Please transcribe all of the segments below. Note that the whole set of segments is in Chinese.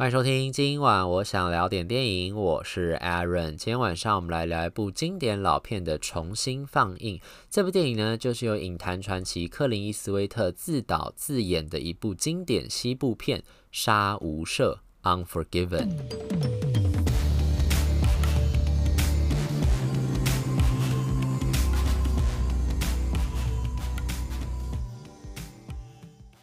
欢迎收听，今晚我想聊点电影，我是 Aaron。今天晚上我们来聊一部经典老片的重新放映。这部电影呢，就是由影坛传奇克林伊斯威特自导自演的一部经典西部片《杀无赦》（Unforgiven）。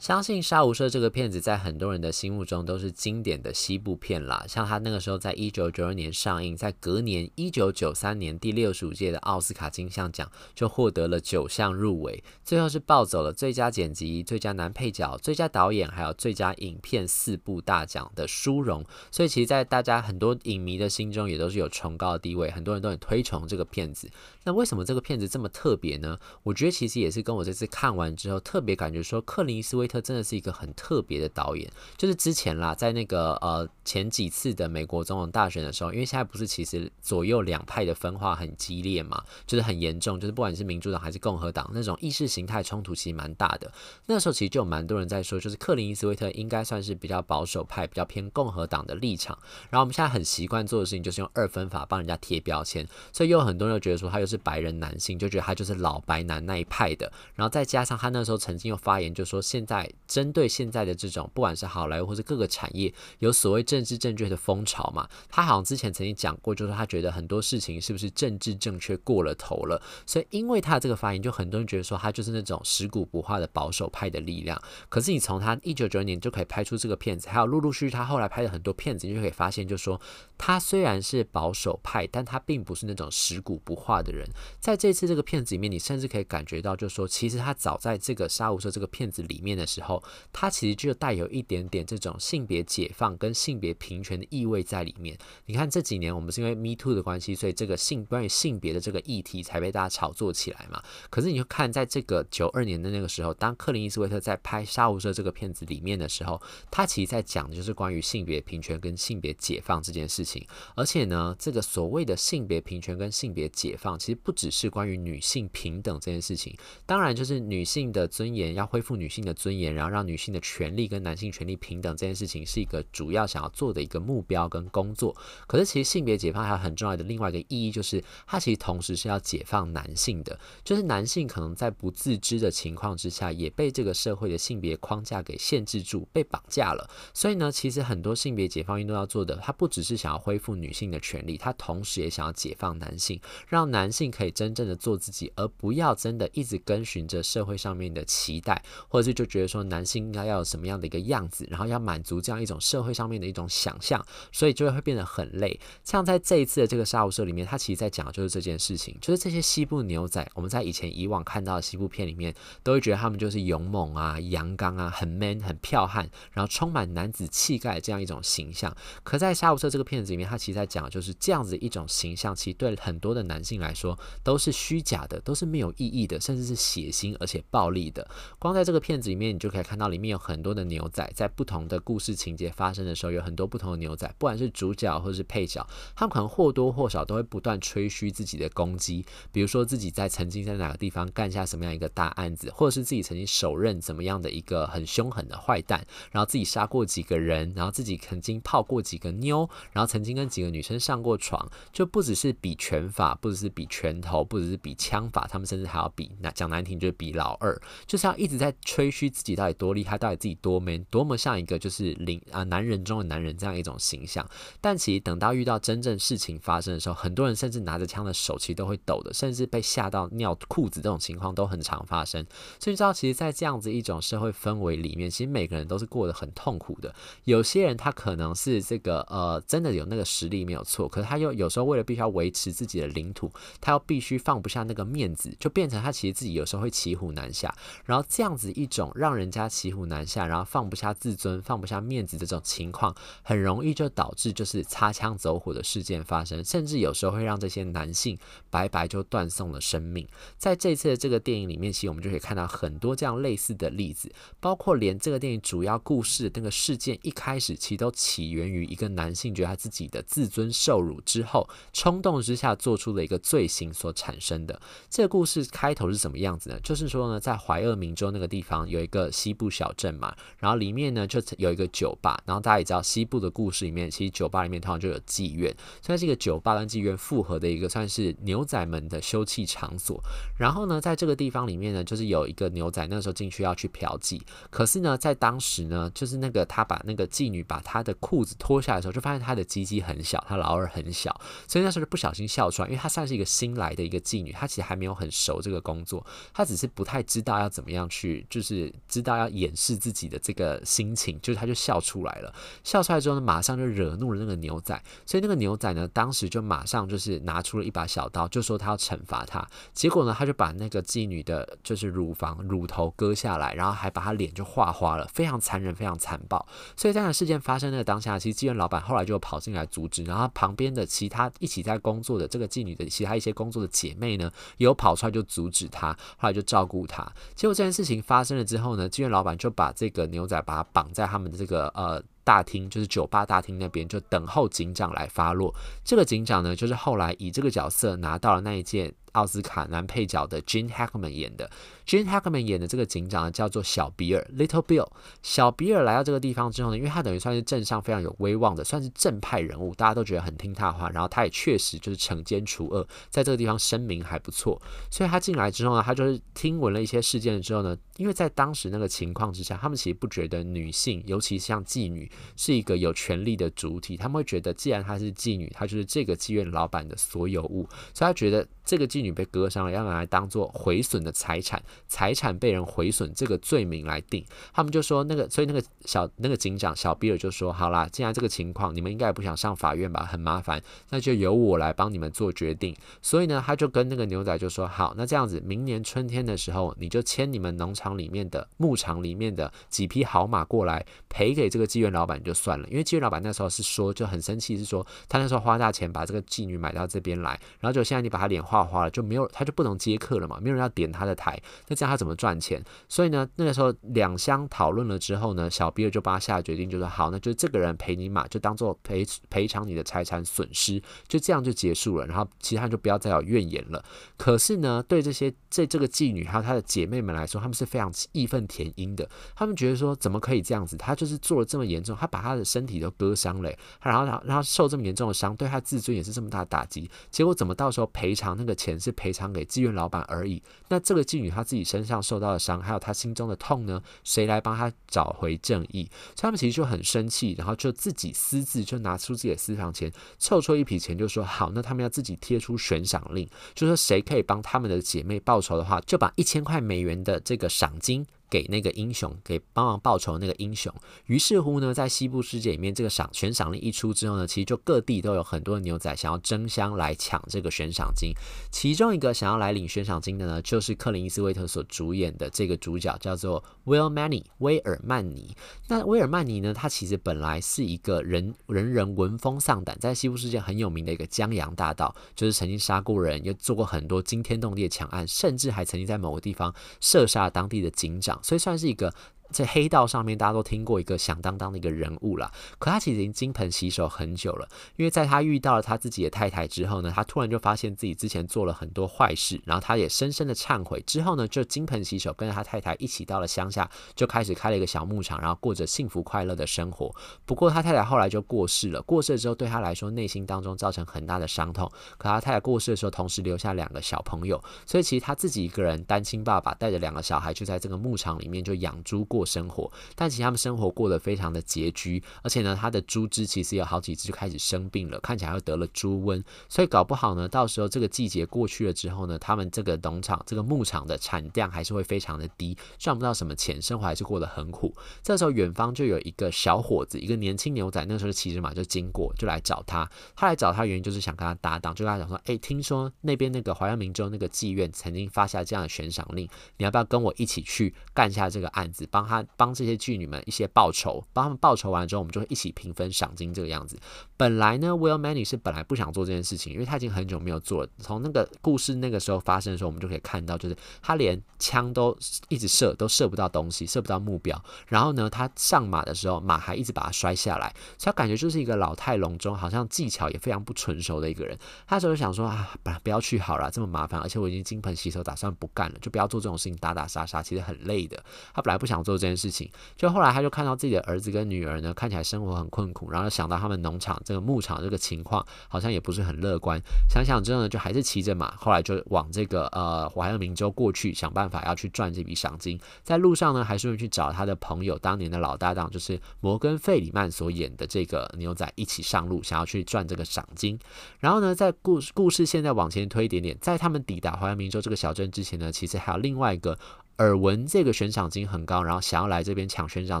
相信《杀无赦》这个片子在很多人的心目中都是经典的西部片啦。像他那个时候在一九九二年上映，在隔年一九九三年第六十五届的奥斯卡金像奖就获得了九项入围，最后是抱走了最佳剪辑、最佳男配角、最佳导演还有最佳影片四部大奖的殊荣。所以其实，在大家很多影迷的心中也都是有崇高的地位，很多人都很推崇这个片子。那为什么这个片子这么特别呢？我觉得其实也是跟我这次看完之后特别感觉说，克林斯威他真的是一个很特别的导演，就是之前啦，在那个呃前几次的美国总统大选的时候，因为现在不是其实左右两派的分化很激烈嘛，就是很严重，就是不管是民主党还是共和党那种意识形态冲突其实蛮大的。那时候其实就有蛮多人在说，就是克林斯威特应该算是比较保守派，比较偏共和党的立场。然后我们现在很习惯做的事情就是用二分法帮人家贴标签，所以又有很多人觉得说他又是白人男性，就觉得他就是老白男那一派的。然后再加上他那时候曾经有发言，就说现在。针对现在的这种，不管是好莱坞或是各个产业，有所谓政治正确的风潮嘛，他好像之前曾经讲过，就是他觉得很多事情是不是政治正确过了头了，所以因为他这个发言，就很多人觉得说他就是那种食古不化的保守派的力量。可是你从他一九九二年就可以拍出这个片子，还有陆陆续续他后来拍的很多片子，你就可以发现，就是说他虽然是保守派，但他并不是那种食古不化的人。在这次这个片子里面，你甚至可以感觉到，就是说其实他早在这个杀无赦这个片子里面的时候。他其实就带有一点点这种性别解放跟性别平权的意味在里面。你看这几年我们是因为 Me Too 的关系，所以这个性关于性别的这个议题才被大家炒作起来嘛。可是你就看在这个九二年的那个时候，当克林伊斯威特在拍《杀无赦》这个片子里面的时候，他其实在讲的就是关于性别平权跟性别解放这件事情。而且呢，这个所谓的性别平权跟性别解放，其实不只是关于女性平等这件事情，当然就是女性的尊严，要恢复女性的尊严，然后让女性的权利跟男性权利平等这件事情是一个主要想要做的一个目标跟工作。可是其实性别解放还有很重要的另外一个意义，就是它其实同时是要解放男性的，就是男性可能在不自知的情况之下，也被这个社会的性别框架给限制住，被绑架了。所以呢，其实很多性别解放运动要做的，它不只是想要恢复女性的权利，它同时也想要解放男性，让男性可以真正的做自己，而不要真的一直跟随着社会上面的期待，或者是就觉得说男性应该要。要什么样的一个样子，然后要满足这样一种社会上面的一种想象，所以就会变得很累。像在这一次的这个杀无赦里面，他其实在讲的就是这件事情，就是这些西部牛仔，我们在以前以往看到的西部片里面，都会觉得他们就是勇猛啊、阳刚啊、很 man、很剽悍，然后充满男子气概这样一种形象。可在杀无赦这个片子里面，他其实在讲的就是这样子一种形象，其实对很多的男性来说都是虚假的，都是没有意义的，甚至是血腥而且暴力的。光在这个片子里面，你就可以看到里面有。很多的牛仔在不同的故事情节发生的时候，有很多不同的牛仔，不管是主角或是配角，他们可能或多或少都会不断吹嘘自己的功绩，比如说自己在曾经在哪个地方干下什么样一个大案子，或者是自己曾经手刃怎么样的一个很凶狠的坏蛋，然后自己杀过几个人，然后自己曾经泡过几个妞，然后曾经跟几个女生上过床，就不只是比拳法，不只是比拳头，不只是比枪法，他们甚至还要比，那讲难听就是比老二，就是要一直在吹嘘自己到底多厉害，到底。自己多 man，多么像一个就是领啊男人中的男人人这样一种形象，但其实等到遇到真正事情发生的时候，很多人甚至拿着枪的手其实都会抖的，甚至被吓到尿裤子这种情况都很常发生。所以你知道，其实，在这样子一种社会氛围里面，其实每个人都是过得很痛苦的。有些人他可能是这个呃真的有那个实力没有错，可是他又有时候为了必须要维持自己的领土，他又必须放不下那个面子，就变成他其实自己有时候会骑虎难下。然后这样子一种让人家骑虎难下，然后放不下自尊、放不下面子这种情况，很容易就导致就是擦枪走火的事件发生，甚至有时候会让这些男性白白就断送了生命。在这次的这个电影里面，其实我们就可以看到很多这样类似的例子，包括连这个电影主要故事那个事件一开始，其实都起源于一个男性觉得他自己的自尊受辱之后，冲动之下做出了一个罪行所产生的。这个故事开头是什么样子呢？就是说呢，在怀俄明州那个地方有一个西部小镇嘛，然后里面呢就有一个酒吧，然后大家也知道西部的故事里面，其实酒吧里面通常就有妓院，所以这个酒吧跟妓院复合的一个算是牛仔们的休憩场所。然后呢，在这个地方里面呢，就是有一个牛仔那时候进去要去嫖妓，可是呢，在当时呢，就是那个他把那个妓女把她的裤子脱下来的时候，就发现她的鸡鸡很小，她老二很小，所以那时候就不小心笑出来，因为她算是一个新来的一个妓女，她其实还没有很熟这个工作，她只是不太知道要怎么样去，就是知道要掩饰自己的这个心情，就是她就笑出来了。笑出来之后呢，马上就惹怒了那个牛仔，所以那个牛仔呢，当时就马上就是拿出了一把小刀，就说他要惩罚他。结果呢，他就把那个妓女的就是乳房乳头割下来，然后还把她脸就划花了，非常残忍，非常残暴。所以这样的事件发生的当下，其实妓院老板后来就跑进来阻止，然后旁边的其他一起在工作的这个妓女的其他一些工作的姐妹呢，有跑出来就阻止他，后来就照顾他。结果这件事情发生了之后呢，妓院老板就把这个牛仔把他绑在他们的这个呃。大厅就是酒吧大厅那边，就等候警长来发落。这个警长呢，就是后来以这个角色拿到了那一件奥斯卡男配角的 Gene Hackman 演的。Gene Hackman 演的这个警长呢，叫做小比尔 （Little Bill）。小比尔来到这个地方之后呢，因为他等于算是镇上非常有威望的，算是正派人物，大家都觉得很听他的话。然后他也确实就是惩奸除恶，在这个地方声名还不错。所以他进来之后呢，他就是听闻了一些事件之后呢，因为在当时那个情况之下，他们其实不觉得女性，尤其像妓女，是一个有权力的主体。他们会觉得，既然她是妓女，她就是这个妓院老板的所有物，所以他觉得这个妓女被割伤了，要拿来当做毁损的财产。财产被人毁损这个罪名来定，他们就说那个，所以那个小那个警长小比尔就说：“好啦，既然这个情况，你们应该也不想上法院吧？很麻烦，那就由我来帮你们做决定。”所以呢，他就跟那个牛仔就说：“好，那这样子，明年春天的时候，你就牵你们农场里面的牧场里面的几匹好马过来赔给这个妓院老板就算了，因为妓院老板那时候是说就很生气，是说他那时候花大钱把这个妓女买到这边来，然后就现在你把他脸画花了，就没有他就不能接客了嘛，没有人要点他的台，那这样他怎么？赚钱？所以呢，那个时候两相讨论了之后呢，小比尔就帮他下决定，就说好，那就这个人赔你马，就当做赔赔偿你的财产损失，就这样就结束了。然后其他人就不要再有怨言了。可是呢，对这些这这个妓女还有她的姐妹们来说，他们是非常义愤填膺的。他们觉得说，怎么可以这样子？他就是做了这么严重，他把他的身体都割伤了，然后让让他受这么严重的伤，对他自尊也是这么大的打击。结果怎么到时候赔偿那个钱是赔偿给妓院老板而已？那这个妓女她自己身上。受到的伤，还有她心中的痛呢？谁来帮她找回正义？所以他们其实就很生气，然后就自己私自就拿出自己的私房钱，凑出一笔钱，就说好，那他们要自己贴出悬赏令，就说谁可以帮他们的姐妹报仇的话，就把一千块美元的这个赏金。给那个英雄，给帮忙报仇那个英雄。于是乎呢，在西部世界里面，这个赏悬赏令一出之后呢，其实就各地都有很多的牛仔想要争相来抢这个悬赏金。其中一个想要来领悬赏金的呢，就是克林伊斯威特所主演的这个主角，叫做 Will Manny 威尔曼尼。那威尔曼尼呢，他其实本来是一个人人人闻风丧胆，在西部世界很有名的一个江洋大盗，就是曾经杀过人，又做过很多惊天动地的抢案，甚至还曾经在某个地方射杀当地的警长。所以算是一个。在黑道上面，大家都听过一个响当当的一个人物啦。可他其实已经金盆洗手很久了，因为在他遇到了他自己的太太之后呢，他突然就发现自己之前做了很多坏事，然后他也深深的忏悔。之后呢，就金盆洗手，跟着他太太一起到了乡下，就开始开了一个小牧场，然后过着幸福快乐的生活。不过他太太后来就过世了，过世了之后对他来说内心当中造成很大的伤痛。可他太太过世的时候，同时留下两个小朋友，所以其实他自己一个人单亲爸爸带着两个小孩，就在这个牧场里面就养猪过生活，但其实他们生活过得非常的拮据，而且呢，他的猪只其实有好几只就开始生病了，看起来又得了猪瘟，所以搞不好呢，到时候这个季节过去了之后呢，他们这个农场、这个牧场的产量还是会非常的低，赚不到什么钱，生活还是过得很苦。这时候远方就有一个小伙子，一个年轻牛仔，那时候骑着马就经过，就来找他。他来找他原因就是想跟他搭档，就跟他讲说：“哎，听说那边那个怀俄明州那个妓院曾经发下这样的悬赏令，你要不要跟我一起去干下这个案子，帮他他帮。”这些妓女们一些报酬，帮他们报酬完之后，我们就会一起平分赏金这个样子。本来呢，Will Manny 是本来不想做这件事情，因为他已经很久没有做了。从那个故事那个时候发生的时候，我们就可以看到，就是他连枪都一直射，都射不到东西，射不到目标。然后呢，他上马的时候，马还一直把他摔下来，所以他感觉就是一个老态龙钟，好像技巧也非常不纯熟的一个人。他就想说啊，不不要去好了，这么麻烦，而且我已经金盆洗手，打算不干了，就不要做这种事情，打打杀杀，其实很累的。他本来不想做做这件事情。就后来他就看到自己的儿子跟女儿呢，看起来生活很困苦，然后想到他们农场这个牧场这个情况好像也不是很乐观。想想之后呢，就还是骑着马，后来就往这个呃怀俄明州过去，想办法要去赚这笔赏金。在路上呢，还是会去找他的朋友，当年的老搭档，就是摩根费里曼所演的这个牛仔一起上路，想要去赚这个赏金。然后呢，在故故事现在往前推一点点，在他们抵达怀俄明州这个小镇之前呢，其实还有另外一个。耳闻这个悬赏金很高，然后想要来这边抢悬赏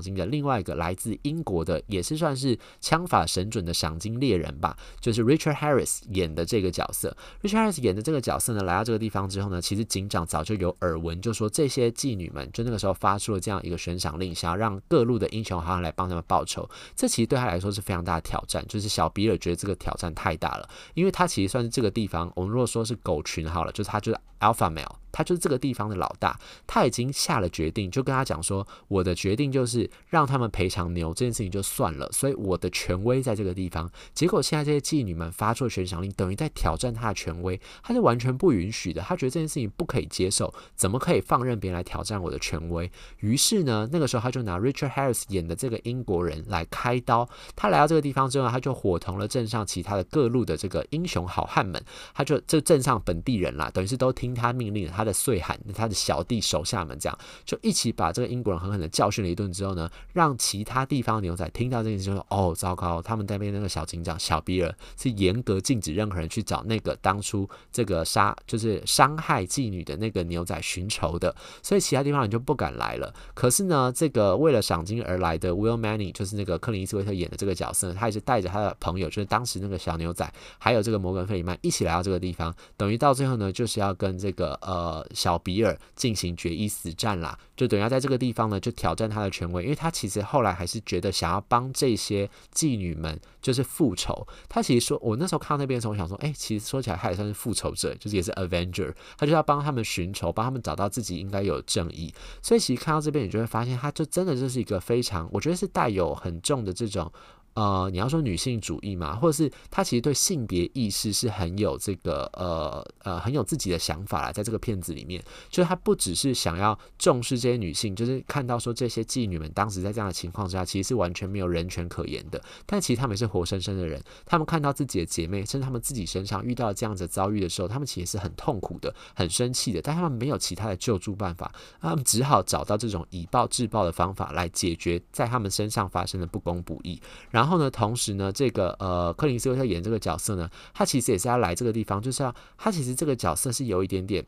金的另外一个来自英国的，也是算是枪法神准的赏金猎人吧，就是 Richard Harris 演的这个角色。Richard Harris 演的这个角色呢，来到这个地方之后呢，其实警长早就有耳闻，就说这些妓女们就那个时候发出了这样一个悬赏令，想要让各路的英雄好像来帮他们报仇。这其实对他来说是非常大的挑战，就是小比尔觉得这个挑战太大了，因为他其实算是这个地方，我们如果说是狗群好了，就是他就是 Alpha Male。他就是这个地方的老大，他已经下了决定，就跟他讲说，我的决定就是让他们赔偿牛这件事情就算了，所以我的权威在这个地方。结果现在这些妓女们发出的悬赏令，等于在挑战他的权威，他是完全不允许的，他觉得这件事情不可以接受，怎么可以放任别人来挑战我的权威？于是呢，那个时候他就拿 Richard Harris 演的这个英国人来开刀。他来到这个地方之后，他就伙同了镇上其他的各路的这个英雄好汉们，他就这镇上本地人啦，等于是都听他命令，他。的岁寒，他的小弟手下们这样就一起把这个英国人狠狠的教训了一顿之后呢，让其他地方牛仔听到这件事就说：“哦，糟糕！他们那边那个小警长小比尔是严格禁止任何人去找那个当初这个杀就是伤害妓女的那个牛仔寻仇的，所以其他地方人就不敢来了。可是呢，这个为了赏金而来的 Will Manning 就是那个克林斯威特演的这个角色，他也是带着他的朋友，就是当时那个小牛仔，还有这个摩根费里曼一起来到这个地方，等于到最后呢，就是要跟这个呃。呃，小比尔进行决一死战啦，就等于在这个地方呢，就挑战他的权威，因为他其实后来还是觉得想要帮这些妓女们就是复仇。他其实说，我那时候看到那边的时候，我想说，哎、其实说起来他也算是复仇者，就是也是 Avenger，他就要帮他们寻仇，帮他们找到自己应该有正义。所以其实看到这边，你就会发现，他就真的就是一个非常，我觉得是带有很重的这种。呃，你要说女性主义嘛，或者是他其实对性别意识是很有这个呃呃很有自己的想法啦，在这个片子里面，就是他不只是想要重视这些女性，就是看到说这些妓女们当时在这样的情况之下，其实是完全没有人权可言的。但其实她们是活生生的人，她们看到自己的姐妹，甚至她们自己身上遇到这样子遭遇的时候，她们其实是很痛苦的，很生气的，但他们没有其他的救助办法，他们只好找到这种以暴制暴的方法来解决在他们身上发生的不公不义，然后。然后呢，同时呢，这个呃，柯林斯威特演这个角色呢，他其实也是要来这个地方，就是要他其实这个角色是有一点点。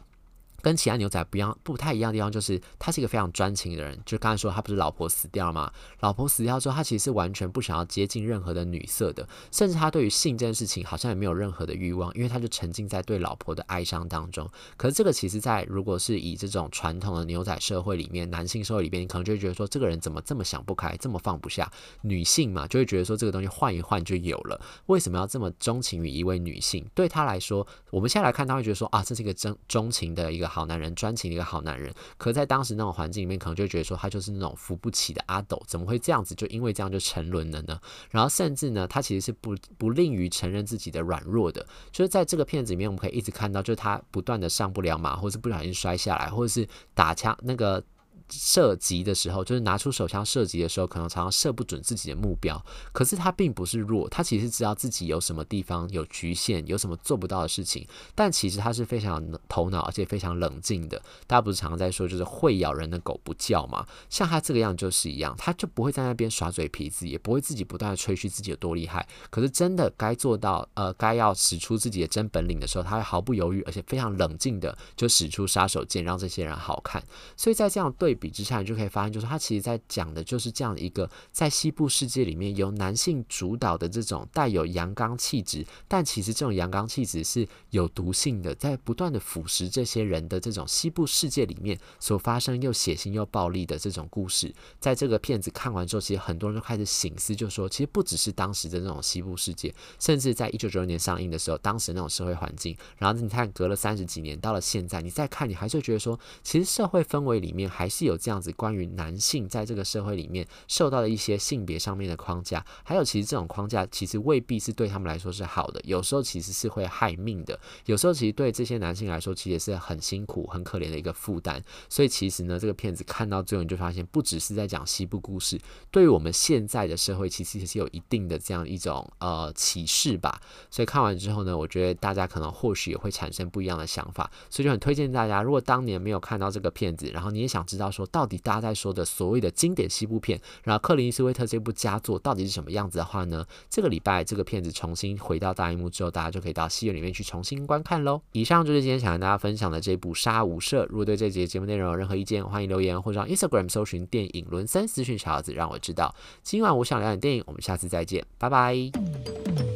跟其他牛仔不一样，不太一样的地方就是，他是一个非常专情的人。就刚才说，他不是老婆死掉了吗？老婆死掉之后，他其实是完全不想要接近任何的女色的，甚至他对于性这件事情好像也没有任何的欲望，因为他就沉浸在对老婆的哀伤当中。可是这个其实，在如果是以这种传统的牛仔社会里面，男性社会里面，你可能就会觉得说，这个人怎么这么想不开，这么放不下女性嘛，就会觉得说这个东西换一换就有了。为什么要这么钟情于一位女性？对他来说，我们现在来看，他会觉得说啊，这是一个真钟情的一个。好男人，专情的一个好男人，可在当时那种环境里面，可能就觉得说他就是那种扶不起的阿斗，怎么会这样子？就因为这样就沉沦了呢？然后甚至呢，他其实是不不吝于承认自己的软弱的。就是在这个片子里面，我们可以一直看到，就是他不断的上不了马，或是不小心摔下来，或者是打枪那个。射击的时候，就是拿出手枪射击的时候，可能常常射不准自己的目标。可是他并不是弱，他其实知道自己有什么地方有局限，有什么做不到的事情。但其实他是非常头脑，而且非常冷静的。大家不是常常在说，就是会咬人的狗不叫嘛？像他这个样就是一样，他就不会在那边耍嘴皮子，也不会自己不断的吹嘘自己有多厉害。可是真的该做到，呃，该要使出自己的真本领的时候，他会毫不犹豫，而且非常冷静的就使出杀手锏，让这些人好看。所以在这样对。比之下，你就可以发现，就是他其实在讲的就是这样一个在西部世界里面由男性主导的这种带有阳刚气质，但其实这种阳刚气质是有毒性的，在不断的腐蚀这些人的这种西部世界里面所发生又血腥又暴力的这种故事。在这个片子看完之后，其实很多人都开始醒思，就说其实不只是当时的那种西部世界，甚至在一九九六年上映的时候，当时那种社会环境，然后你看隔了三十几年，到了现在，你再看，你还是觉得说，其实社会氛围里面还是。有这样子关于男性在这个社会里面受到的一些性别上面的框架，还有其实这种框架其实未必是对他们来说是好的，有时候其实是会害命的，有时候其实对这些男性来说其实也是很辛苦、很可怜的一个负担。所以其实呢，这个片子看到最后你就发现，不只是在讲西部故事，对于我们现在的社会，其实也是有一定的这样一种呃启示吧。所以看完之后呢，我觉得大家可能或许也会产生不一样的想法，所以就很推荐大家，如果当年没有看到这个片子，然后你也想知道说到底大家在说的所谓的经典西部片，然后克林斯威特这部佳作到底是什么样子的话呢，这个礼拜这个片子重新回到大荧幕之后，大家就可以到戏院里面去重新观看喽。以上就是今天想跟大家分享的这部《杀无赦》。如果对这节节目内容有任何意见，欢迎留言或者上 Instagram 搜寻电影轮森私讯小子，让我知道。今晚我想聊点电影，我们下次再见，拜拜。